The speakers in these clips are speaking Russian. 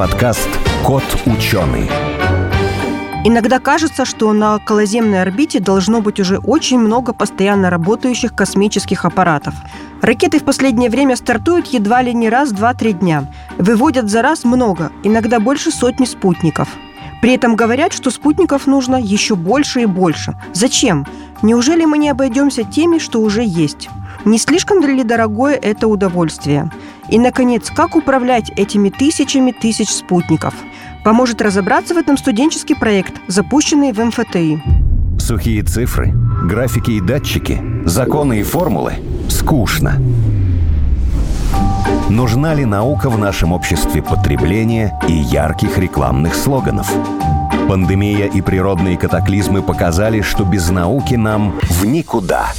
подкаст «Кот ученый». Иногда кажется, что на околоземной орбите должно быть уже очень много постоянно работающих космических аппаратов. Ракеты в последнее время стартуют едва ли не раз 2-3 дня. Выводят за раз много, иногда больше сотни спутников. При этом говорят, что спутников нужно еще больше и больше. Зачем? Неужели мы не обойдемся теми, что уже есть? Не слишком ли дорогое это удовольствие? И, наконец, как управлять этими тысячами тысяч спутников – Поможет разобраться в этом студенческий проект, запущенный в МФТИ. Сухие цифры, графики и датчики, законы и формулы – скучно. Нужна ли наука в нашем обществе потребления и ярких рекламных слоганов? Пандемия и природные катаклизмы показали, что без науки нам в никуда.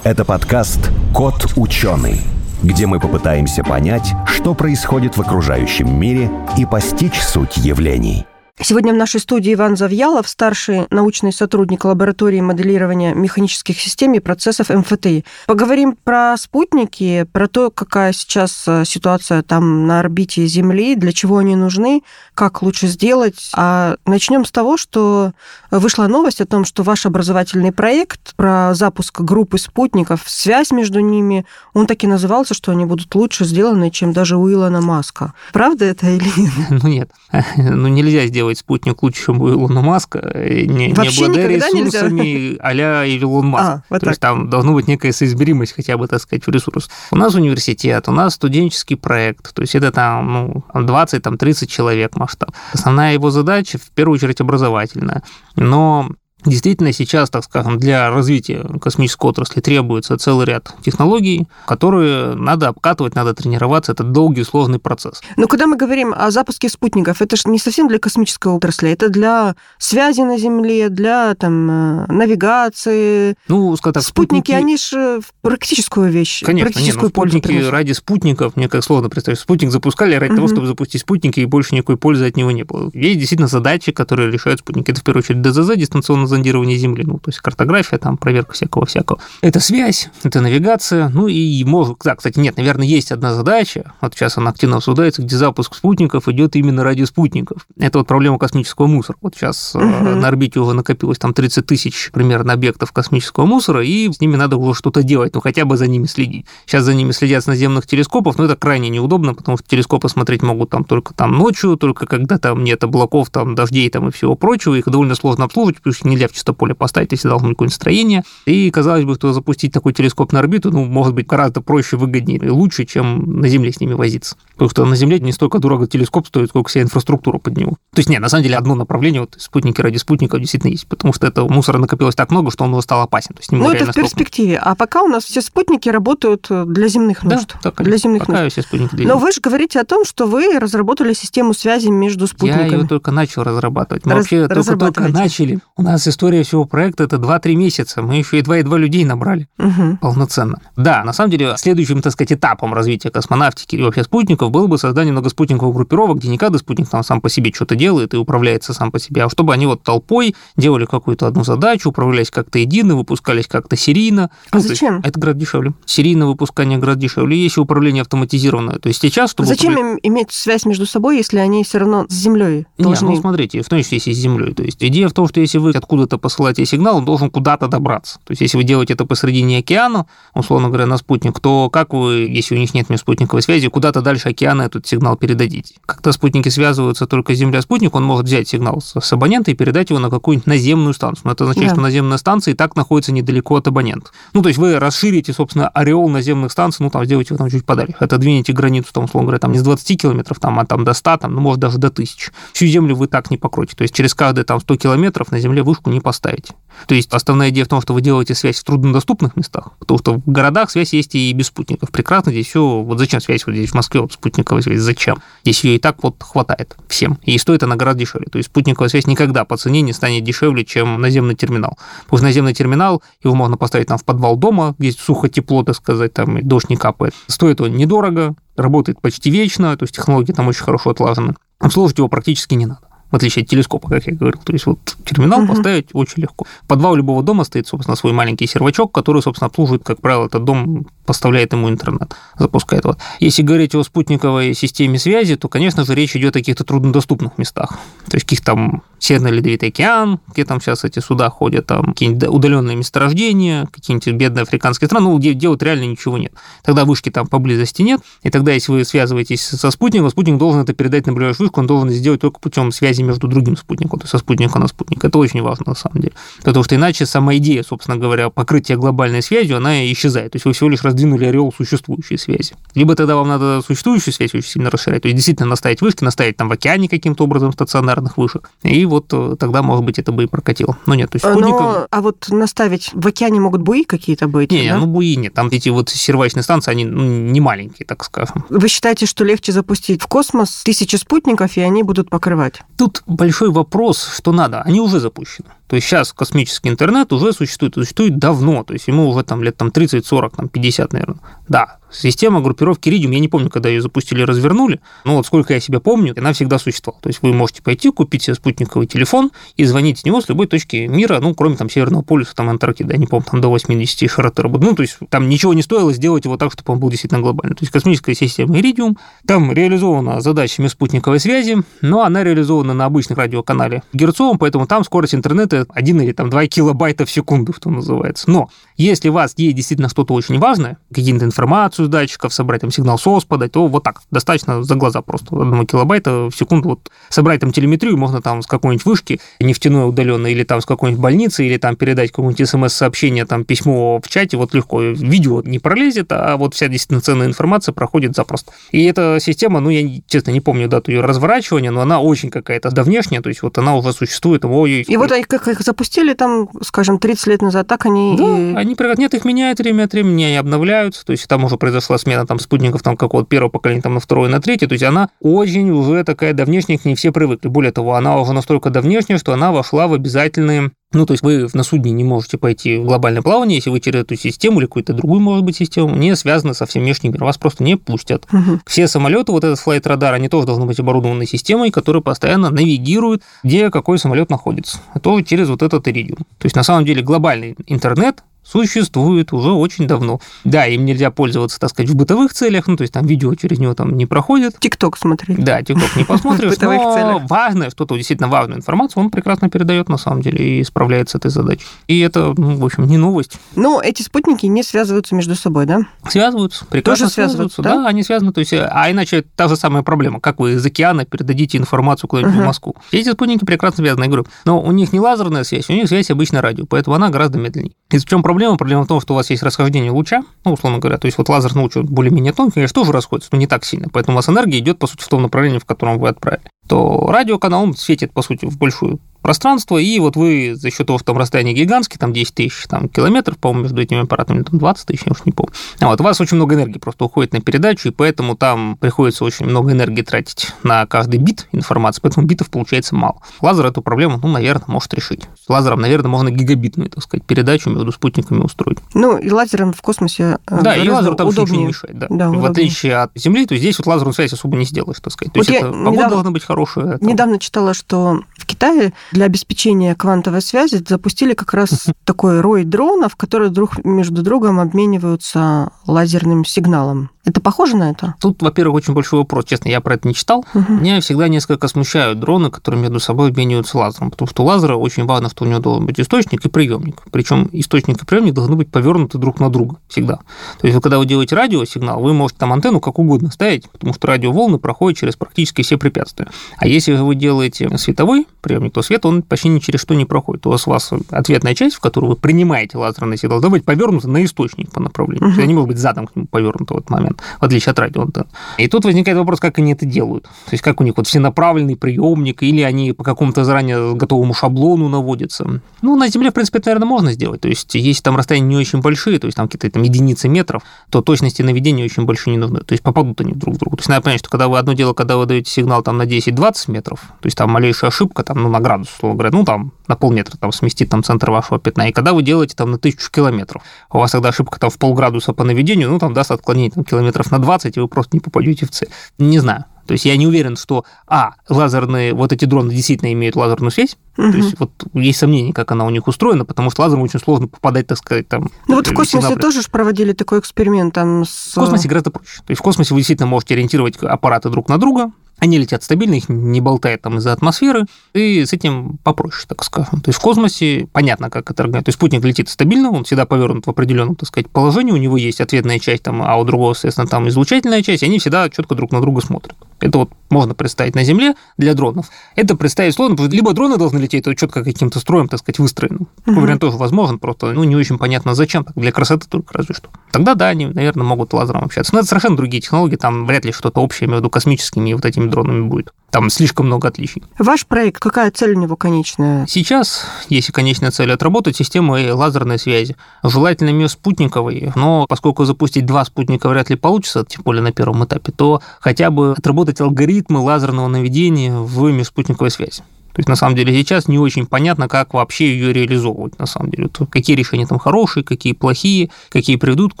Это подкаст «Кот ученый» где мы попытаемся понять, что происходит в окружающем мире и постичь суть явлений. Сегодня в нашей студии Иван Завьялов, старший научный сотрудник лаборатории моделирования механических систем и процессов МФТИ. Поговорим про спутники, про то, какая сейчас э, ситуация там на орбите Земли, для чего они нужны, как лучше сделать. А начнем с того, что вышла новость о том, что ваш образовательный проект про запуск группы спутников, связь между ними, он так и назывался, что они будут лучше сделаны, чем даже у Илона Маска. Правда это или нет? Ну нет, ну нельзя сделать сделать спутник лучше, чем у Илона Маска, не, Вообще не обладая ресурсами а-ля Илон Маск. А, вот То так. есть там должна быть некая соизмеримость хотя бы, так сказать, в ресурс. У нас университет, у нас студенческий проект, то есть это там ну, 20-30 человек масштаб. Основная его задача, в первую очередь, образовательная. Но Действительно, сейчас, так скажем, для развития космической отрасли требуется целый ряд технологий, которые надо обкатывать, надо тренироваться. Это долгий, сложный процесс. Но когда мы говорим о запуске спутников, это же не совсем для космической отрасли, это для связи на Земле, для там, э, навигации. Ну, скажем так, спутники, спутники они же практическую вещь, Конечно, практическую нет, ну, спутники пользу ради спутников, мне как сложно представить. Спутник запускали ради угу. того, чтобы запустить спутники, и больше никакой пользы от него не было. Есть действительно задачи, которые решают спутники. Это, в первую очередь, ДЗЗ, дистанционно зондирование Земли, ну, то есть картография, там, проверка всякого-всякого. Это связь, это навигация, ну и может, да, кстати, нет, наверное, есть одна задача, вот сейчас она активно обсуждается, где запуск спутников идет именно ради спутников. Это вот проблема космического мусора. Вот сейчас угу. на орбите уже накопилось там 30 тысяч примерно объектов космического мусора, и с ними надо уже что-то делать, ну хотя бы за ними следить. Сейчас за ними следят с наземных телескопов, но это крайне неудобно, потому что телескопы смотреть могут там только там ночью, только когда там нет облаков, там дождей там и всего прочего, их довольно сложно обслуживать, потому что нельзя в чисто поле поставить, если должно быть какое-нибудь строение. И, казалось бы, что запустить такой телескоп на орбиту, ну, может быть, гораздо проще, выгоднее и лучше, чем на Земле с ними возиться. Потому что на Земле не столько дорого телескоп стоит, сколько вся инфраструктура под него. То есть, нет, на самом деле, одно направление, вот спутники ради спутников действительно есть, потому что этого мусора накопилось так много, что он стал опасен. То есть, ну, это в перспективе. А пока у нас все спутники работают э, для земных нужд. Да, так, для земных пока нужд. все спутники для Но вы же говорите о том, что вы разработали систему связи между спутниками. Я ее только начал разрабатывать. Мы Раз, вообще только, только начали. У нас история всего проекта – это 2-3 месяца. Мы еще едва-едва людей набрали угу. полноценно. Да, на самом деле, следующим, так сказать, этапом развития космонавтики и вообще спутников было бы создание многоспутниковых группировок, где не каждый спутник там сам по себе что-то делает и управляется сам по себе, а чтобы они вот толпой делали какую-то одну задачу, управлялись как-то едино, выпускались как-то серийно. А ну, зачем? Есть, это гораздо дешевле. Серийное выпускание гораздо дешевле, если управление автоматизированное. То есть сейчас, чтобы... Зачем управлять... им иметь связь между собой, если они все равно с Землей должны... Нет, ну смотрите, в том числе если с Землей. То есть идея в том, что если вы откуда-то посылаете сигнал, он должен куда-то добраться. То есть, если вы делаете это посредине океана, условно говоря, на спутник, то как вы, если у них нет межспутниковой связи, куда-то дальше океана этот сигнал передадите? Когда спутники связываются только Земля-спутник, он может взять сигнал с абонента и передать его на какую-нибудь наземную станцию. Но это означает, да. что наземная станция и так находится недалеко от абонента. Ну, то есть, вы расширите, собственно, ореол наземных станций, ну, там, сделайте его там чуть подальше. Отодвинете границу, там, условно говоря, там не с 20 километров, там, а там до 100, там, ну, может, даже до 1000. Всю Землю вы так не покроете. То есть, через каждые там 100 километров на Земле вышку не поставите. То есть, основная идея в том, что вы делаете связь в труднодоступных местах, потому что в городах связь есть и без спутников. Прекрасно здесь все. Вот зачем связь вот здесь в Москве, вот спутниковая связь, зачем? Здесь ее и так вот хватает всем. И стоит она гораздо дешевле. То есть спутниковая связь никогда по цене не станет дешевле, чем наземный терминал. Потому что наземный терминал, его можно поставить там в подвал дома, где сухо, тепло, так сказать, там дождь не капает. Стоит он недорого, работает почти вечно, то есть технологии там очень хорошо отлажены. Обслуживать его практически не надо. В отличие от телескопа, как я говорил. То есть вот терминал угу. поставить очень легко. Подвал любого дома стоит, собственно, свой маленький сервачок, который, собственно, обслуживает, как правило, этот дом поставляет ему интернет, запускает. Вот. Если говорить о спутниковой системе связи, то, конечно же, речь идет о каких-то труднодоступных местах. То есть каких там Северный Ледовитый океан, где там сейчас эти суда ходят, там какие-нибудь удаленные месторождения, какие-нибудь бедные африканские страны, ну, где делать реально ничего нет. Тогда вышки там поблизости нет, и тогда, если вы связываетесь со спутником, спутник должен это передать на ближайшую вышку, он должен сделать только путем связи между другим спутником, то есть со спутника на спутник. Это очень важно на самом деле. Потому что иначе сама идея, собственно говоря, покрытия глобальной связью, она исчезает. То есть вы всего лишь раздвинули ореол существующей связи. Либо тогда вам надо существующую связь очень сильно расширять, то есть действительно наставить вышки, наставить там в океане каким-то образом стационарных вышек, и вот э, тогда, может быть, это бы и прокатило. Но нет, то есть спутников... Но, а вот наставить в океане могут буи какие-то быть? Не, да? ну буи нет. Там эти вот сервачные станции, они ну, не маленькие, так скажем. Вы считаете, что легче запустить в космос тысячи спутников, и они будут покрывать? Тут большой вопрос, что надо. Они уже запущены. То есть сейчас космический интернет уже существует, существует давно, то есть ему уже там лет там 30, 40, там 50, наверное. Да, Система группировки Iridium, я не помню, когда ее запустили развернули, но вот сколько я себя помню, она всегда существовала. То есть вы можете пойти, купить себе спутниковый телефон и звонить с него с любой точки мира, ну, кроме там Северного полюса, там Антарктиды, я не помню, там до 80 широты работы. Ну, то есть там ничего не стоило сделать его так, чтобы он был действительно глобальный. То есть космическая система Iridium, там реализована задачами спутниковой связи, но она реализована на обычных радиоканале герцовом, поэтому там скорость интернета 1 или там 2 килобайта в секунду, что называется. Но если у вас есть действительно что-то очень важное, какие-то информацию, с датчиков собрать, там сигнал СОС подать, то вот так, достаточно за глаза просто одного килобайта в секунду вот собрать там телеметрию, можно там с какой-нибудь вышки нефтяной удаленной или там с какой-нибудь больницы, или там передать какое-нибудь смс-сообщение, там письмо в чате, вот легко. Видео не пролезет, а вот вся действительно ценная информация проходит запросто. И эта система, ну, я, честно, не помню дату ее разворачивания, но она очень какая-то давнешняя, то есть вот она уже существует. Ой, и вот как их запустили там, скажем, 30 лет назад, так они... Да, и... они, нет, их меняют время от времени, они обновляются, то есть там уже произошла смена там спутников там какого-то первого поколения там на второе, на третье, то есть она очень уже такая давнешняя, к ней все привыкли. Более того, она уже настолько давнешняя, что она вошла в обязательные ну, то есть вы на судне не можете пойти в глобальное плавание, если вы через эту систему или какую-то другую, может быть, систему, не связаны со всем внешним миром. Вас просто не пустят. Угу. Все самолеты, вот этот флайт радар, они тоже должны быть оборудованы системой, которая постоянно навигирует, где какой самолет находится. Это через вот этот иридиум. То есть, на самом деле, глобальный интернет существует уже очень давно. Да, им нельзя пользоваться, так сказать, в бытовых целях, ну, то есть там видео через него там не проходит. Тикток смотреть. Да, тикток не посмотришь, но важное, что-то действительно важную информацию он прекрасно передает на самом деле и справляется с этой задачей. И это, ну, в общем, не новость. Но эти спутники не связываются между собой, да? Связываются, прекрасно Тоже связываются, да? да? они связаны, то есть, а иначе та же самая проблема, как вы из океана передадите информацию куда-нибудь uh-huh. в Москву. Эти спутники прекрасно связаны, я говорю, но у них не лазерная связь, у них связь обычно радио, поэтому она гораздо медленнее. И в чем проблема? Проблема. В том, что у вас есть расхождение луча, ну, условно говоря, то есть вот лазерный луч более-менее тонкий, конечно, тоже расходится, но не так сильно, поэтому у вас энергия идет, по сути, в том направлении, в котором вы отправили. То радиоканал он светит, по сути, в большую пространство, и вот вы за счет того, что там расстояние гигантское, там 10 тысяч там, километров, по-моему, между этими аппаратами, там 20 тысяч, я уж не помню. А вот у вас очень много энергии просто уходит на передачу, и поэтому там приходится очень много энергии тратить на каждый бит информации, поэтому битов получается мало. Лазер эту проблему, ну, наверное, может решить. С лазером, наверное, можно гигабитную, так сказать, передачу между спутниками устроить. Ну, и лазером в космосе э, Да, и лазеру там удобнее. ничего не мешает, да. да в отличие от Земли, то здесь вот лазерную связь особо не сделаешь, так сказать. То вот есть это погода недавно, должна быть хорошая. Там... Недавно читала, что в Китае для обеспечения квантовой связи запустили как раз такой рой дронов, которые друг между другом обмениваются лазерным сигналом. Это похоже на это? Тут, во-первых, очень большой вопрос. Честно, я про это не читал. Угу. Меня всегда несколько смущают дроны, которые между собой обмениваются лазером. Потому что у лазера очень важно, что у него должен быть источник и приемник. Причем источник и приемник должны быть повернуты друг на друга всегда. То есть, когда вы делаете радиосигнал, вы можете там антенну как угодно ставить, потому что радиоволны проходят через практически все препятствия. А если вы делаете световой приемник, то свет он почти ни через что не проходит. У вас, у вас ответная часть, в которую вы принимаете лазерный сигнал, должна быть повернута на источник по направлению. Угу. То есть, они могут быть задом к нему повернуты в этот момент момент, в отличие от радиоантенн. И тут возникает вопрос, как они это делают. То есть как у них вот всенаправленный приемник, или они по какому-то заранее готовому шаблону наводятся. Ну, на Земле, в принципе, это, наверное, можно сделать. То есть если там расстояния не очень большие, то есть там какие-то там единицы метров, то точности наведения очень большие не нужны. То есть попадут они друг в друга. То есть надо понять, что когда вы одно дело, когда вы даете сигнал там на 10-20 метров, то есть там малейшая ошибка, там, ну, на градус, условно говоря, ну, там на полметра там сместит там центр вашего пятна. И когда вы делаете там на тысячу километров, у вас тогда ошибка там в полградуса по наведению, ну, там даст отклонение там, километров на 20, и вы просто не попадете в цель. Не знаю. То есть я не уверен, что, а, лазерные, вот эти дроны действительно имеют лазерную связь, угу. то есть вот есть сомнения, как она у них устроена, потому что лазером очень сложно попадать, так сказать, там... Ну вот в космосе сигнал... тоже проводили такой эксперимент там с... В космосе гораздо проще. То есть в космосе вы действительно можете ориентировать аппараты друг на друга, они летят стабильно, их не болтает там из-за атмосферы, и с этим попроще, так скажем. То есть в космосе понятно, как это организовать. То есть спутник летит стабильно, он всегда повернут в определенном, так сказать, положении, у него есть ответная часть, там, а у другого, соответственно, там излучательная часть, и они всегда четко друг на друга смотрят. Это вот можно представить на Земле для дронов. Это представить сложно, потому что либо дроны должны лететь то четко каким-то строем, так сказать, выстроенным. Такой угу. вариант тоже возможен, просто ну, не очень понятно зачем, так, для красоты только разве что. Тогда да, они, наверное, могут лазером общаться. Но это совершенно другие технологии, там вряд ли что-то общее между космическими и вот этими дронами будет. Там слишком много отличий. Ваш проект, какая цель у него конечная? Сейчас, если конечная цель, отработать систему лазерной связи. Желательно между спутниковой, но поскольку запустить два спутника вряд ли получится, тем более на первом этапе, то хотя бы отработать алгоритмы лазерного наведения в межспутниковой связи. То есть, на самом деле, сейчас не очень понятно, как вообще ее реализовывать, на самом деле. То, какие решения там хорошие, какие плохие, какие приведут к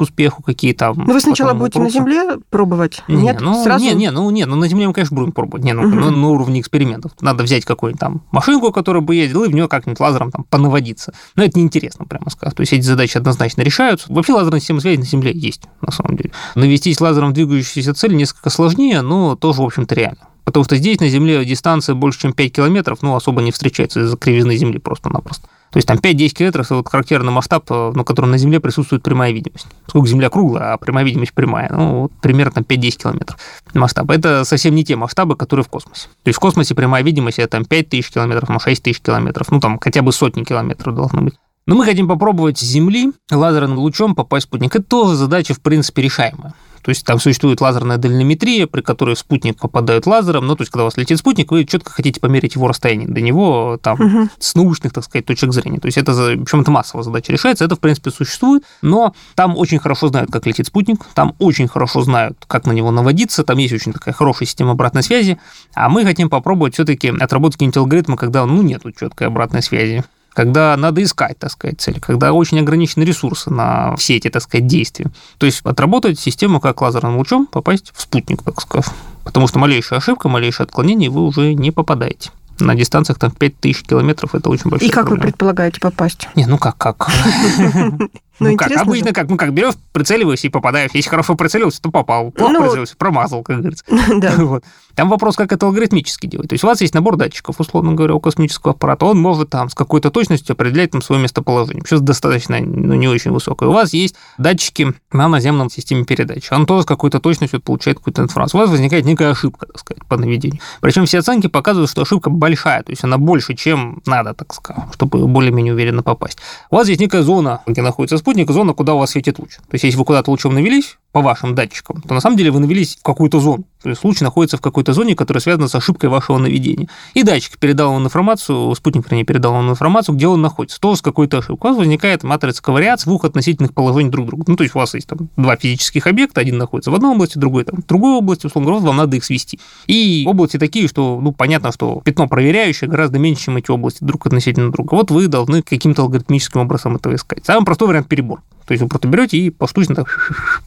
успеху, какие там... Но вы сначала будете вопросы. на Земле пробовать? Не, Нет, ну, сразу... Не, не, ну, нет, ну, на Земле мы, конечно, будем пробовать. Не, ну, угу. на, на уровне экспериментов. Надо взять какую-нибудь там машинку, которая бы ездила, и в нее как-нибудь лазером там понаводиться. Но это неинтересно, прямо скажем. То есть, эти задачи однозначно решаются. Вообще лазерная система связи на Земле есть, на самом деле. Навестись лазером двигающуюся цель несколько сложнее, но тоже, в общем-то, реально. Потому что здесь на Земле дистанция больше, чем 5 километров, ну, особо не встречается из-за кривизны Земли просто-напросто. То есть там 5-10 километров – вот характерный масштаб, на ну, котором на Земле присутствует прямая видимость. Сколько Земля круглая, а прямая видимость прямая. Ну, вот примерно там 5-10 километров масштаб. Это совсем не те масштабы, которые в космосе. То есть в космосе прямая видимость – это там 5 тысяч километров, ну, 6 тысяч километров. Ну, там хотя бы сотни километров должно быть. Но мы хотим попробовать с Земли лазерным лучом попасть в спутник. Это тоже задача, в принципе, решаемая. То есть там существует лазерная дальнометрия, при которой в спутник попадают лазером. Ну, то есть, когда у вас летит спутник, вы четко хотите померить его расстояние до него там, угу. с научных, так сказать, точек зрения. То есть, это, причем это массовая задача решается, это, в принципе, существует, но там очень хорошо знают, как летит спутник, там очень хорошо знают, как на него наводиться, там есть очень такая хорошая система обратной связи, а мы хотим попробовать все-таки отработать какие-нибудь алгоритмы, когда, ну, нету четкой обратной связи когда надо искать, так сказать, цель, когда очень ограничены ресурсы на все эти, так сказать, действия. То есть отработать систему как лазерным лучом, попасть в спутник, так сказать. Потому что малейшая ошибка, малейшее отклонение, вы уже не попадаете на дистанциях там 5000 километров, это очень большая И как проблема. вы предполагаете попасть? Не, ну как, как? Ну, ну как, обычно же. как, ну как, берешь, прицеливаешься и попадаешь. Если хорошо прицелился, то попал. Плохо ну, прицелился, промазал, как говорится. Да. Вот. Там вопрос, как это алгоритмически делать. То есть у вас есть набор датчиков, условно говоря, у космического аппарата. Он может там с какой-то точностью определять там свое местоположение. Сейчас достаточно, ну, не очень высокое. У вас есть датчики на наземном системе передачи. Он тоже с какой-то точностью получает какую-то информацию. У вас возникает некая ошибка, так сказать, по наведению. Причем все оценки показывают, что ошибка большая, то есть она больше, чем надо, так сказать, чтобы более-менее уверенно попасть. У вас есть некая зона, где находится спутник, спутник зона, куда у вас светит луч. То есть, если вы куда-то лучом навелись, по вашим датчикам, то на самом деле вы навелись в какую-то зону. То есть луч находится в какой-то зоне, которая связана с ошибкой вашего наведения. И датчик передал вам информацию, спутник, вернее, передал вам информацию, где он находится, тоже с какой-то ошибкой. У вас возникает матрица ковариаций двух относительных положений друг друга. Ну, то есть у вас есть там два физических объекта, один находится в одной области, другой там в другой области, условно говоря, вам надо их свести. И области такие, что, ну, понятно, что пятно проверяющее гораздо меньше, чем эти области друг относительно друга. Вот вы должны каким-то алгоритмическим образом это искать. Самый простой вариант перебор. То есть вы просто берете и поштучно так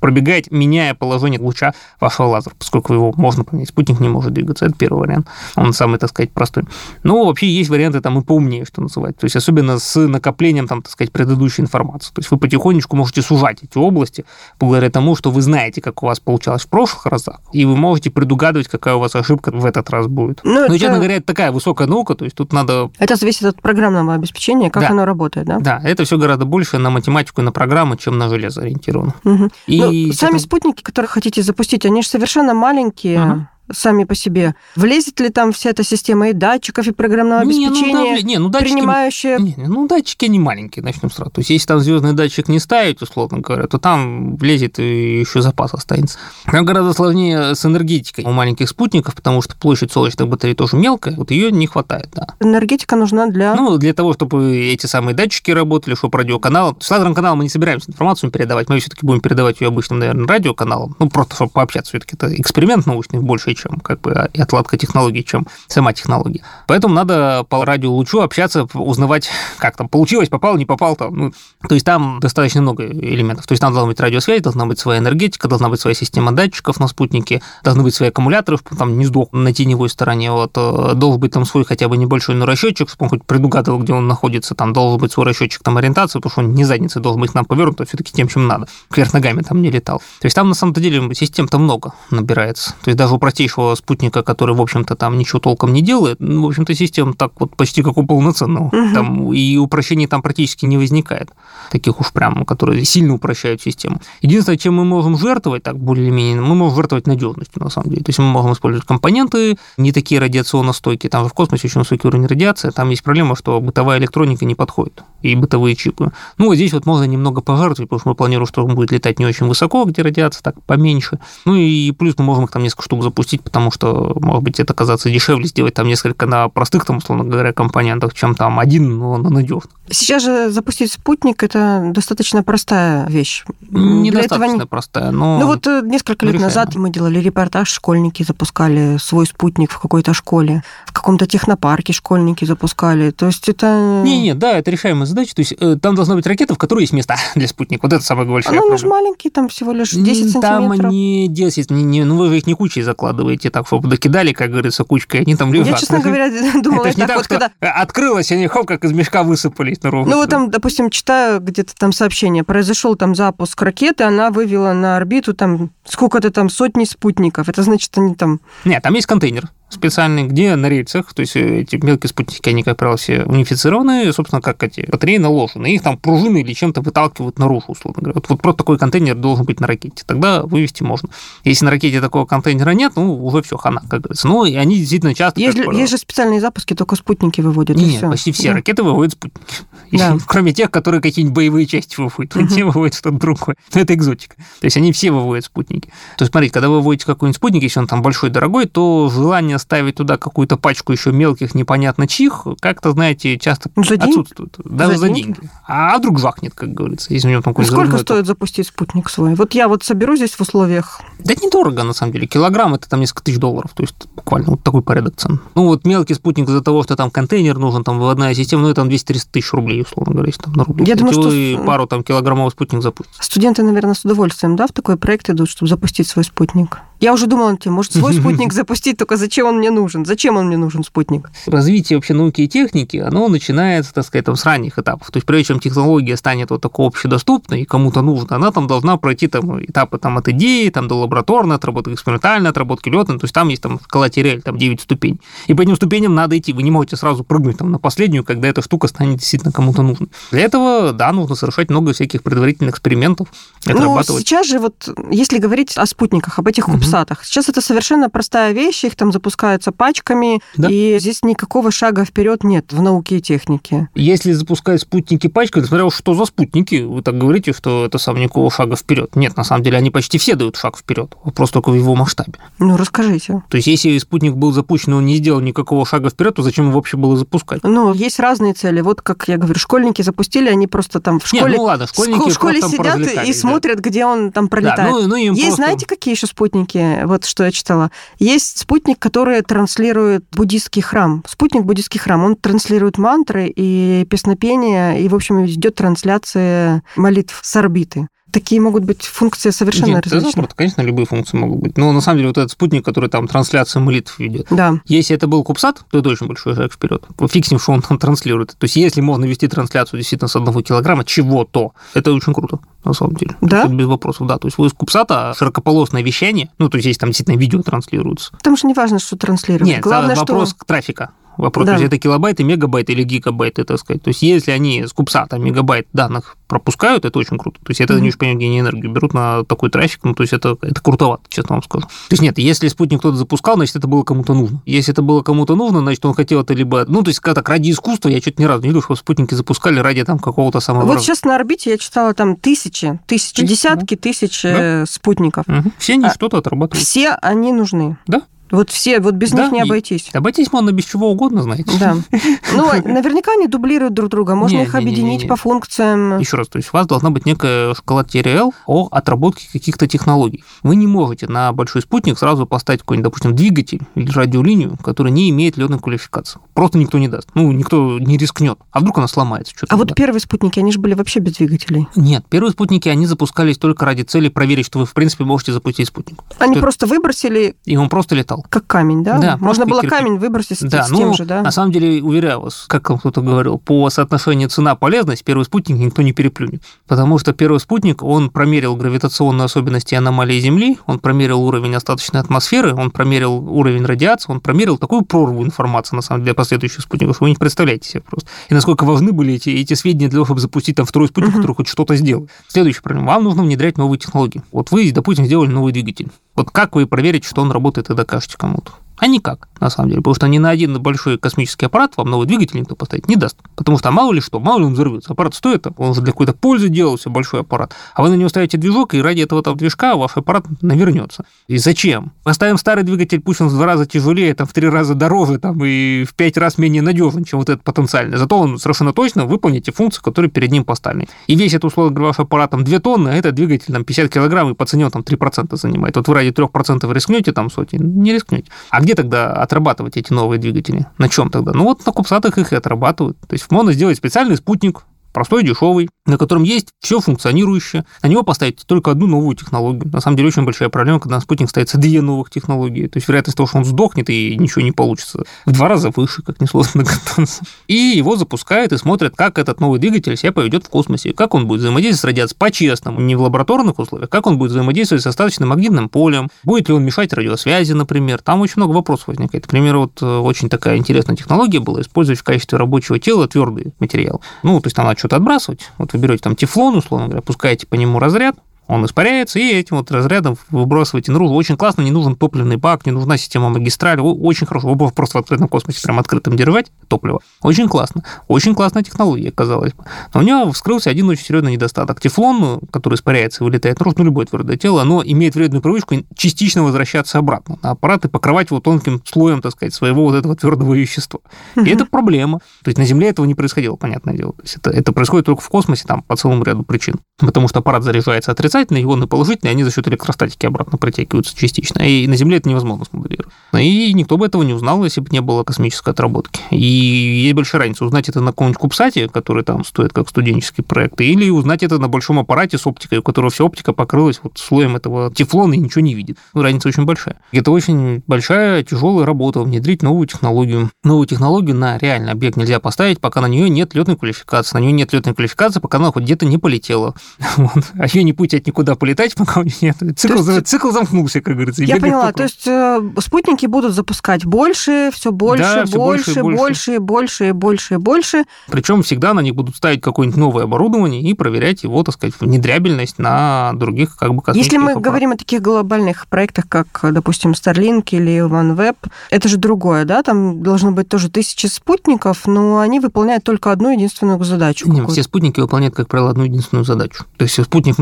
пробегаете, меняя положение луча вашего лазера, поскольку его можно поменять. Спутник не может двигаться. Это первый вариант. Он самый, так сказать, простой. Но вообще есть варианты там и поумнее, что называть. То есть особенно с накоплением, там, так сказать, предыдущей информации. То есть вы потихонечку можете сужать эти области благодаря тому, что вы знаете, как у вас получалось в прошлых разах, и вы можете предугадывать, какая у вас ошибка в этот раз будет. Ну, Но, это... честно говоря, это такая высокая наука, то есть тут надо... Это зависит от программного обеспечения, как да. оно работает, да? Да, это все гораздо больше на математику и на программу, программы, чем на железо ориентировано. Угу. И ну, сами спутники, которые хотите запустить, они же совершенно маленькие. Ага сами по себе. Влезет ли там вся эта система и датчиков, и программного не, обеспечения, ну, не, ну, датчики, принимающие... Не, ну, датчики не маленькие, начнем сразу. То есть, если там звездный датчик не ставить, условно говоря, то там влезет и еще запас останется. Там гораздо сложнее с энергетикой у маленьких спутников, потому что площадь солнечных батарей тоже мелкая, вот ее не хватает, да. Энергетика нужна для... Ну, для того, чтобы эти самые датчики работали, чтобы радиоканал... С лазерным каналом мы не собираемся информацию передавать, мы все таки будем передавать ее обычным, наверное, радиоканалом, ну, просто чтобы пообщаться, все таки это эксперимент научный в большей вообще, чем как бы и отладка технологий, чем сама технология. Поэтому надо по радиолучу общаться, узнавать, как там получилось, попал, не попал там. Ну, то есть там достаточно много элементов. То есть там должна быть радиосвязь, должна быть своя энергетика, должна быть своя система датчиков на спутнике, должны быть свои аккумуляторы, там не сдох на теневой стороне, вот, э, должен быть там свой хотя бы небольшой ну, расчетчик, чтобы он хоть предугадывал, где он находится, там должен быть свой расчетчик там ориентации, потому что он не задницей должен быть нам повернут, а все-таки тем, чем надо. Кверх ногами там не летал. То есть там на самом деле систем-то много набирается. То есть даже у простейшего спутника, который, в общем-то, там ничего толком не делает, ну, в общем-то, систем так вот почти как у полноценного. Угу. Там и упрощений там практически не возникает. Таких уж прям, которые сильно упрощают систему. Единственное, чем мы можем жертвовать, так более-менее, мы можем жертвовать надежностью, на самом деле. То есть мы можем использовать компоненты не такие радиационно стойкие. Там же в космосе очень высокий уровень радиации. Там есть проблема, что бытовая электроника не подходит. И бытовые чипы. Ну, вот здесь вот можно немного пожертвовать, потому что мы планируем, что он будет летать не очень высоко, где радиация так поменьше. Ну и плюс мы можем их там несколько штук запустить, потому что, может быть, это оказаться дешевле сделать там несколько на простых, там, условно говоря, компонентах, чем там один, но на надежных. Сейчас же запустить спутник – это достаточно простая вещь. Недостаточно этого... простая, но... Ну вот э, несколько лет решаемо. назад мы делали репортаж, школьники запускали свой спутник в какой-то школе, в каком-то технопарке школьники запускали. То есть это... Не-не, да, это решаемая задача. То есть э, там должна быть ракета, в которой есть места для спутника. Вот это самое большое. Ну, он же маленький, там всего лишь 10 там сантиметров. Там не 10, не, не, ну вы же их не кучей закладываете так, чтобы докидали, как говорится, кучкой, они там лежат. Я, честно говоря, думала, это не так, вот, когда... Открылось, они хоп, как из мешка высыпались на ровно. Ну, вот там, допустим, читаю где-то там сообщение, произошел там запуск ракеты, она вывела на орбиту там сколько-то там сотни спутников. Это значит, они там... Нет, там есть контейнер специальный, где на рельсах, то есть э, эти мелкие спутники, они, как правило, все унифицированы, собственно, как эти батареи наложены, их там пружины или чем-то выталкивают наружу, условно говоря. Вот, вот просто такой контейнер должен быть на ракете, тогда вывести можно. Если на ракете такого контейнера нет, ну, уже все хана, как говорится. Ну, и они действительно часто... Есть, есть же специальные запуски, только спутники выводят, Нет, все. почти все да. ракеты выводят спутники. Да. Кроме тех, которые какие-нибудь боевые части выводят. Угу. Те выводят что-то другое. Это экзотика. То есть они все выводят спутники. То есть, смотрите, когда вы выводите какой-нибудь спутник, если он там большой, дорогой, то желание ставить туда какую какую-то пачку еще мелких непонятно чих, как-то, знаете, часто за отсутствует. День? Даже за, за деньги. деньги. А вдруг жахнет, как говорится, если у него там ну, Сколько стоит запустить спутник свой? Вот я вот соберу здесь в условиях... Да недорого, на самом деле. Килограмм – это там несколько тысяч долларов, то есть буквально вот такой порядок цен. Ну, вот мелкий спутник из-за того, что там контейнер нужен, там выводная система, ну, это там 200-300 тысяч рублей, условно говоря, если там на рубль. Я думаю, что... Вы пару там килограммовый спутник запустите. Студенты, наверное, с удовольствием, да, в такой проект идут, чтобы запустить свой спутник? Я уже думала может, свой спутник запустить, только зачем он мне нужен? Зачем он мне нужен, спутник? Развитие вообще науки и техники, оно начинается, так сказать, там, с ранних этапов. То есть, прежде чем технология станет вот такой общедоступной и кому-то нужна, она там должна пройти там этапы там, от идеи там, до лабораторной отработки, экспериментальной отработки, летной. То есть, там есть там коллатерель, там 9 ступеней. И по этим ступеням надо идти. Вы не можете сразу прыгнуть там на последнюю, когда эта штука станет действительно кому-то нужной. Для этого, да, нужно совершать много всяких предварительных экспериментов, ну, сейчас же вот, если говорить о спутниках, об этих кубсатах, угу. сейчас это совершенно простая вещь, их там запускаются пачками, да? и здесь никакого шага вперед нет в науке и технике. Если запускать спутники пачками, смотря что за спутники, вы так говорите, что это сам никакого шага вперед. Нет, на самом деле они почти все дают шаг вперед, вопрос только в его масштабе. Ну, расскажите. То есть, если спутник был запущен, он не сделал никакого шага вперед, то зачем его вообще было запускать? Ну, есть разные цели. Вот, как я говорю, школьники запустили, они просто там в школе... Нет, ну ладно, школьники в школе сидят и смотрят, да. где он там пролетает. Да, ну, ну, есть, просто... знаете, какие еще спутники? Вот что я читала. Есть спутник, который транслирует буддийский храм. Спутник буддийский храм. Он транслирует мантры и песнопения, и, в общем, идет трансляция молитв с орбиты такие могут быть функции совершенно Нет, различные. Это, конечно, любые функции могут быть. Но на самом деле вот этот спутник, который там трансляцию молитв ведет. Да. Если это был Кубсат, то это очень большой шаг вперед. Ним, что он там транслирует. То есть если можно вести трансляцию действительно с одного килограмма чего-то, это очень круто, на самом деле. Да? без вопросов, да. То есть вы из Кубсата широкополосное вещание, ну, то есть если там действительно видео транслируется. Потому что не важно, что транслируют. Нет, Главное, вопрос что... трафика. Вопрос, да. то есть это килобайты, мегабайты или гигабайты, так сказать. То есть если они с кубсата мегабайт данных пропускают, это очень круто. То есть это mm-hmm. они уж понимают, не энергию берут на такой трафик, ну, то есть это, это крутовато, честно вам скажу. То есть нет, если спутник кто-то запускал, значит, это было кому-то нужно. Если это было кому-то нужно, значит, он хотел это либо... Ну, то есть как так, ради искусства я что-то ни разу не видел, что спутники запускали ради там какого-то самого... Вот сейчас на орбите я читала там тысячи, тысячи, тысячи десятки да. тысяч да. спутников. Угу. Все они а, что-то отрабатывают. Все они нужны. Да. Вот все, вот без Да, них не обойтись. Обойтись можно без чего угодно, знаете. Да. Ну, наверняка они дублируют друг друга. Можно Не, их не, объединить не. по функциям. Еще раз, то есть у вас должна быть некая шкала TRL о отработке каких-то технологий. Вы не можете на большой спутник сразу поставить какой-нибудь, допустим, двигатель или радиолинию, который не имеет летной квалификации. Просто никто не даст. Ну, никто не рискнет. А вдруг она сломается? Что-то А вот первые спутники, они же были вообще без двигателей. Нет, первые спутники, они запускались только ради цели проверить, что вы, в принципе, можете запустить спутник. Они Что- просто выбросили И он просто летал. Как камень, да? Да, Можно было кирпич. камень выбросить с, Да, с ну, тем же, да? на самом деле, уверяю вас, как вам кто-то говорил, по соотношению цена-полезность первый спутник никто не переплюнет. Потому что первый спутник, он промерил гравитационные особенности аномалии Земли, он промерил уровень остаточной атмосферы, он промерил уровень радиации, он промерил такую прорву информации, на самом деле, для последующих спутников, что вы не представляете себе просто. И насколько важны были эти, эти сведения для того, чтобы запустить там второй спутник, который хоть что-то сделал. Следующая проблема. Вам нужно внедрять новые технологии. Вот вы, допустим, сделали новый двигатель. Вот как вы проверите, что он работает и докажете кому-то? А никак, на самом деле, потому что ни на один большой космический аппарат вам новый двигатель никто поставить не даст. Потому что мало ли что, мало ли он взорвется. Аппарат стоит, он же для какой-то пользы делался, большой аппарат. А вы на него ставите движок, и ради этого там движка ваш аппарат навернется. И зачем? Мы ставим старый двигатель, пусть он в два раза тяжелее, там, в три раза дороже, там, и в пять раз менее надежен, чем вот этот потенциальный. Зато он совершенно точно выполнит те функции, которые перед ним поставлены. И весит, условно говоря, ваш аппарат там 2 тонны, а этот двигатель там 50 килограмм, и по цене он там 3% занимает. Вот вы ради 3% рискнете там сотни? Не рискнете. А где тогда отрабатывать эти новые двигатели? На чем тогда? Ну вот на кубсатах их и отрабатывают. То есть можно сделать специальный спутник, простой, дешевый, на котором есть все функционирующее. На него поставить только одну новую технологию. На самом деле очень большая проблема, когда на спутник ставится две новых технологии. То есть вероятность того, что он сдохнет и ничего не получится, в два раза выше, как несложно догадаться. И его запускают и смотрят, как этот новый двигатель себя поведет в космосе, как он будет взаимодействовать с радиацией по-честному, не в лабораторных условиях, как он будет взаимодействовать с остаточным магнитным полем, будет ли он мешать радиосвязи, например. Там очень много вопросов возникает. Например, вот э, очень такая интересная технология была использовать в качестве рабочего тела твердый материал. Ну, то есть там надо что-то отбрасывать. Вот вы берете там тефлон, условно говоря, пускаете по нему разряд, он испаряется, и этим вот разрядом выбрасываете наружу. Очень классно, не нужен топливный бак, не нужна система магистрали. Очень хорошо. Бы просто в открытом космосе прям открытым держать топливо. Очень классно. Очень классная технология, казалось бы. Но у него вскрылся один очень серьезный недостаток. Тефлон, который испаряется и вылетает наружу, ну, любое твердое тело, оно имеет вредную привычку частично возвращаться обратно на аппарат и покрывать его тонким слоем, так сказать, своего вот этого твердого вещества. И это проблема. То есть на Земле этого не происходило, понятное дело. То есть это, это происходит только в космосе, там, по целому ряду причин. Потому что аппарат заряжается отрицательно, ионы положительные, они за счет электростатики обратно протягиваются частично. И на Земле это невозможно смоделировать. И никто бы этого не узнал, если бы не было космической отработки. И есть большая разница, узнать это на каком-нибудь Кубсате, который там стоит как студенческий проект, или узнать это на большом аппарате с оптикой, у которого вся оптика покрылась вот слоем этого тефлона и ничего не видит. Ну, разница очень большая. Это очень большая, тяжелая работа, внедрить новую технологию. Новую технологию на реальный объект нельзя поставить, пока на нее нет летной квалификации. На нее нет летной квалификации, пока она хоть где-то не полетела. Вот. А ее не путь от никуда полетать, пока у нее нет. Цикл, есть- за- цикл замкнулся, как говорится. Я поняла, по то есть э, спутники будут запускать больше, все больше, Да, больше и больше, больше. больше, больше, больше. Причем всегда на них будут ставить какое-нибудь новое оборудование и проверять его, так сказать, внедрябельность на других как бы Если мы аппаратах. говорим о таких глобальных проектах, как, допустим, Starlink или OneWeb, это же другое, да? Там должно быть тоже тысячи спутников, но они выполняют только одну единственную задачу. Не, какую-то. все спутники выполняют, как правило, одну единственную задачу. То есть спутник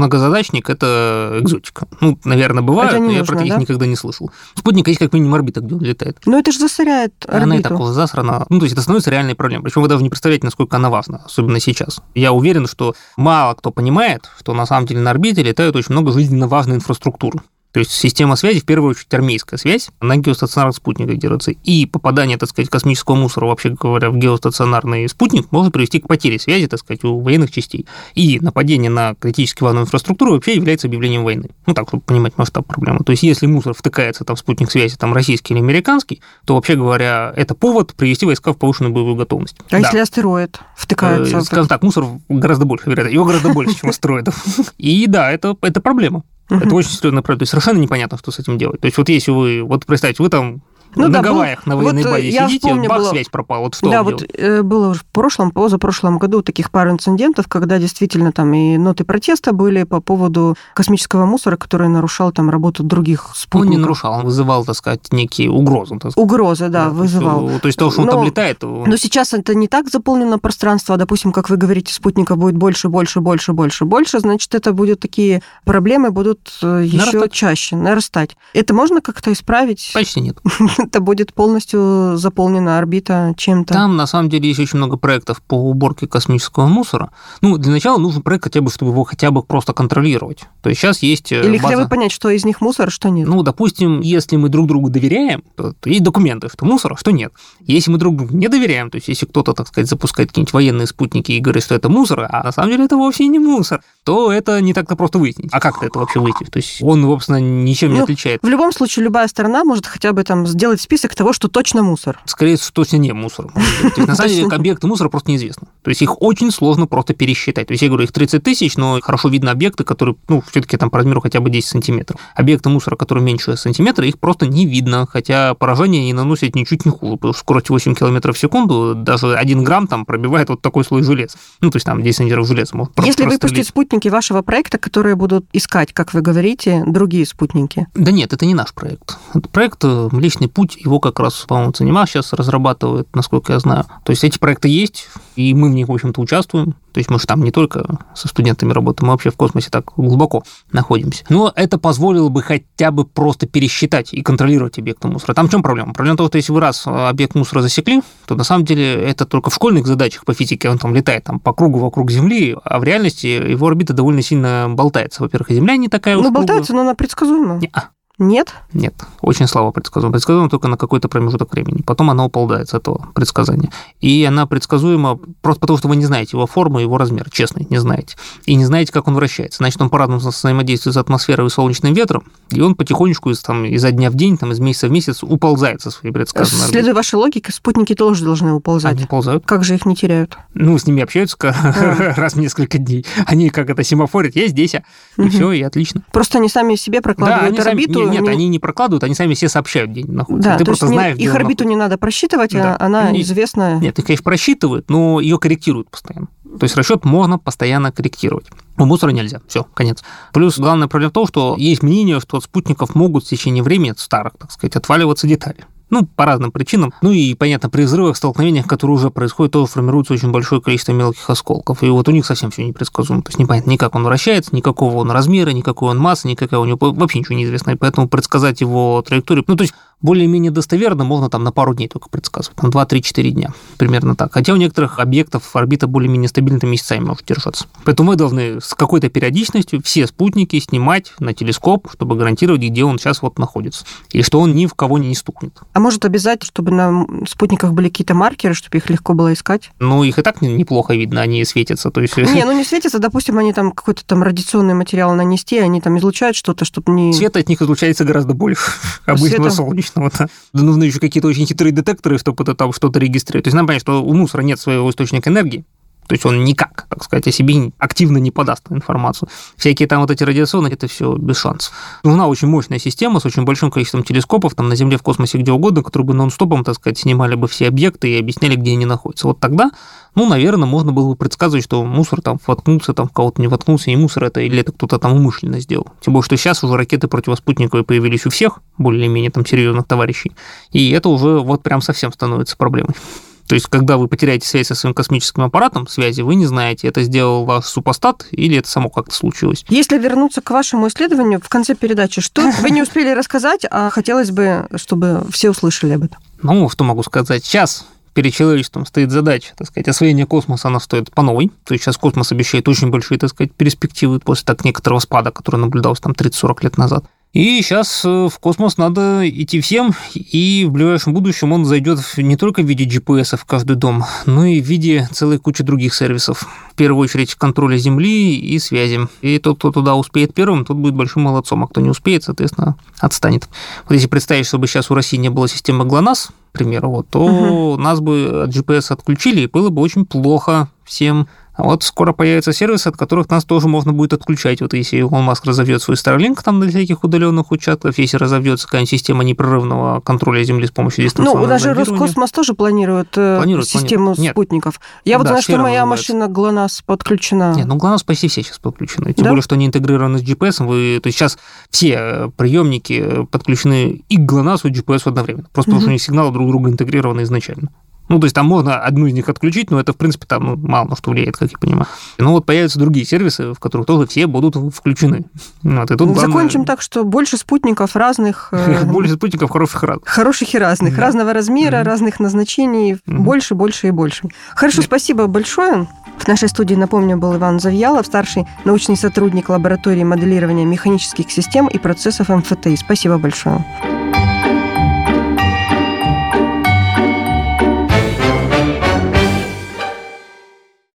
многозадачник – это экзотика. Ну, наверное, бывает, но я нужно, про таких да? никогда не слышал. У спутника есть как минимум орбита, где он летает. Но это же засоряет Она и орбиту. так засрана. Ну, то есть это становится реальной проблемой. Причем вы даже не представляете, насколько она важна, особенно сейчас. Я уверен, что мало кто понимает, что на самом деле на орбите летает очень много жизненно важной инфраструктуры. То есть система связи, в первую очередь, армейская связь, на геостационарных спутниках держится. И попадание, так сказать, космического мусора, вообще говоря, в геостационарный спутник может привести к потере связи, так сказать, у военных частей. И нападение на критически важную инфраструктуру вообще является объявлением войны. Ну, так, чтобы понимать масштаб проблемы. То есть, если мусор втыкается там в спутник связи, там, российский или американский, то, вообще говоря, это повод привести войска в повышенную боевую готовность. А Да. если астероид втыкается? Э, Скажем так, мусор гораздо больше, вероятно. Его гораздо больше, чем астероидов. И да, это, это проблема. Это очень серьезная проблема. То есть совершенно непонятно, что с этим делать. То есть вот если вы, вот представьте, вы там Ну, на да, Гавайях, был, на военной вот базе сидите, вспомню, бах, было... связь пропала. Вот что да, вот э, было в прошлом, позапрошлом году таких пару инцидентов, когда действительно там и ноты протеста были по поводу космического мусора, который нарушал там работу других спутников. Он не нарушал, он вызывал, так сказать, некие угрозы. Так сказать. Угрозы, да, да вызывал. То есть, то, что он но, там летает... Он... Но сейчас это не так заполнено пространство, а, допустим, как вы говорите, спутников будет больше, больше, больше, больше, больше, значит, это будут такие проблемы будут э, еще нарастать. чаще нарастать. Это можно как-то исправить? Почти нет. это будет полностью заполнена орбита чем-то. Там, на самом деле, есть очень много проектов по уборке космического мусора. Ну, для начала нужен проект хотя бы, чтобы его хотя бы просто контролировать. То есть сейчас есть э, Или база... хотя бы понять, что из них мусор, что нет. Ну, допустим, если мы друг другу доверяем, то, есть документы, что мусор, а что нет. Если мы друг другу не доверяем, то есть если кто-то, так сказать, запускает какие-нибудь военные спутники и говорит, что это мусор, а на самом деле это вовсе не мусор, то это не так-то просто выяснить. А как это вообще выяснить? То есть он, собственно, ничем не ну, отличается. В любом случае, любая сторона может хотя бы там сделать список того, что точно мусор. Скорее всего, точно не мусор. на самом деле объекты мусора просто неизвестны. То есть их очень сложно просто пересчитать. То есть я говорю, их 30 тысяч, но хорошо видно объекты, которые, ну, все-таки там по размеру хотя бы 10 сантиметров. Объекты мусора, которые меньше сантиметра, их просто не видно, хотя поражение они наносят ничуть не хуже, потому что скорость 8 км в секунду, даже 1 грамм там пробивает вот такой слой железа. Ну, то есть там 10 сантиметров железа. Может Если выпустить спутники вашего проекта, которые будут искать, как вы говорите, другие спутники? Да нет, это не наш проект. Это проект э, «Млечный путь», его как раз, по-моему, Ценема сейчас разрабатывает, насколько я знаю. То есть эти проекты есть, и мы в них, в общем-то, участвуем. То есть мы же там не только со студентами работаем, мы вообще в космосе так глубоко находимся. Но это позволило бы хотя бы просто пересчитать и контролировать объекты мусора. Там в чем проблема? Проблема в том, что если вы раз объект мусора засекли, то на самом деле это только в школьных задачах по физике, он там летает там, по кругу вокруг Земли, а в реальности его орбита довольно сильно болтается. Во-первых, Земля не такая уж Ну, болтается, но она предсказуема. Не-а. Нет? Нет. Очень слабо предсказуемо. Предсказуемо только на какой-то промежуток времени. Потом она уползает с этого предсказания. И она предсказуема просто потому, что вы не знаете его форму, его размер, честно, не знаете. И не знаете, как он вращается. Значит, он по-разному взаимодействует с атмосферой и солнечным ветром, и он потихонечку из, там, изо дня в день, там, из месяца в месяц уползает со своей предсказанной Следуя вашей логике, спутники тоже должны уползать. Они уползают. Как же их не теряют? Ну, с ними общаются раз в несколько дней. Они как это семафорят, я здесь, а. и все, и отлично. Просто они сами себе прокладывают орбиту, нет, они не прокладывают, они сами все сообщают, где они находятся. Да, ты просто знаешь, их орбиту не надо просчитывать, да. она и, известная. Нет, их, конечно, просчитывают, но ее корректируют постоянно. То есть расчет можно постоянно корректировать. У мусора нельзя. Все, конец. Плюс главная проблема в том, что есть мнение, что от спутников могут в течение времени, от старых, так сказать, отваливаться детали. Ну, по разным причинам. Ну и, понятно, при взрывах, столкновениях, которые уже происходят, тоже формируется очень большое количество мелких осколков. И вот у них совсем все непредсказуемо. То есть непонятно ни как он вращается, никакого он размера, никакой он массы, никакая у него вообще ничего не известно. И поэтому предсказать его траекторию... Ну, то есть более-менее достоверно можно там на пару дней только предсказывать, там 2-3-4 дня, примерно так. Хотя у некоторых объектов орбита более-менее стабильно там месяцами может держаться. Поэтому мы должны с какой-то периодичностью все спутники снимать на телескоп, чтобы гарантировать, где он сейчас вот находится, и что он ни в кого не стукнет. А может обязательно, чтобы на спутниках были какие-то маркеры, чтобы их легко было искать? Ну, их и так неплохо видно, они светятся. То есть... Не, ну не светятся, допустим, они там какой-то там радиационный материал нанести, они там излучают что-то, чтобы не... Свет от них излучается гораздо больше обычного солнечного обычного-то. Да нужны еще какие-то очень хитрые детекторы, чтобы это там что-то регистрировать. То есть нам понятно, что у мусора нет своего источника энергии, то есть он никак, так сказать, о себе активно не подаст информацию. Всякие там вот эти радиационные, это все без шансов. Нужна очень мощная система с очень большим количеством телескопов там на Земле, в космосе, где угодно, которые бы нон-стопом, так сказать, снимали бы все объекты и объясняли, где они находятся. Вот тогда ну, наверное, можно было бы предсказывать, что мусор там воткнулся, там в кого-то не воткнулся, и мусор это, или это кто-то там умышленно сделал. Тем более, что сейчас уже ракеты противоспутниковые появились у всех, более-менее там серьезных товарищей, и это уже вот прям совсем становится проблемой. То есть, когда вы потеряете связь со своим космическим аппаратом, связи, вы не знаете, это сделал ваш супостат или это само как-то случилось. Если вернуться к вашему исследованию в конце передачи, что вы не успели рассказать, а хотелось бы, чтобы все услышали об этом? Ну, что могу сказать? Сейчас перед человечеством стоит задача, так сказать, освоение космоса, она стоит по новой. То есть сейчас космос обещает очень большие, так сказать, перспективы после так некоторого спада, который наблюдался там 30-40 лет назад. И сейчас э, в космос надо идти всем, и в ближайшем будущем он зайдет не только в виде GPS в каждый дом, но и в виде целой кучи других сервисов. В первую очередь контроля Земли и связи. И тот, кто туда успеет первым, тот будет большим молодцом, а кто не успеет, соответственно, отстанет. Вот если представить, чтобы сейчас у России не было системы ГЛОНАСС, к примеру, вот, то угу. нас бы от GPS отключили, и было бы очень плохо всем А вот скоро появятся сервисы, от которых нас тоже можно будет отключать. Вот если Илон Маск разовьет свой Starlink там на всяких удаленных участках, если разовьется какая-нибудь система непрерывного контроля Земли с помощью дистанционного Ну, даже Роскосмос тоже планирует, э, планирует систему планирует. спутников. Я вот да, знаю, что моя называется. машина GLONASS подключена. Нет, ну GLONASS почти все сейчас подключены. Тем да? более, что они интегрированы с GPS. Вы, то есть сейчас все э, приемники подключены и к GLONASS, и к GPS одновременно. Просто угу. потому, что у них сигналы друг друга интегрированы изначально. Ну, то есть там можно одну из них отключить, но это, в принципе, там ну, мало на что влияет, как я понимаю. Но вот появятся другие сервисы, в которых тоже все будут включены. Вот, и тут главное... Закончим так, что больше спутников разных... Э, больше спутников хороших разных. Хороших и разных. Разного размера, разных назначений. Больше, больше и больше. Хорошо, спасибо большое. В нашей студии, напомню, был Иван Завьялов, старший научный сотрудник лаборатории моделирования механических систем и процессов МФТИ. Спасибо большое.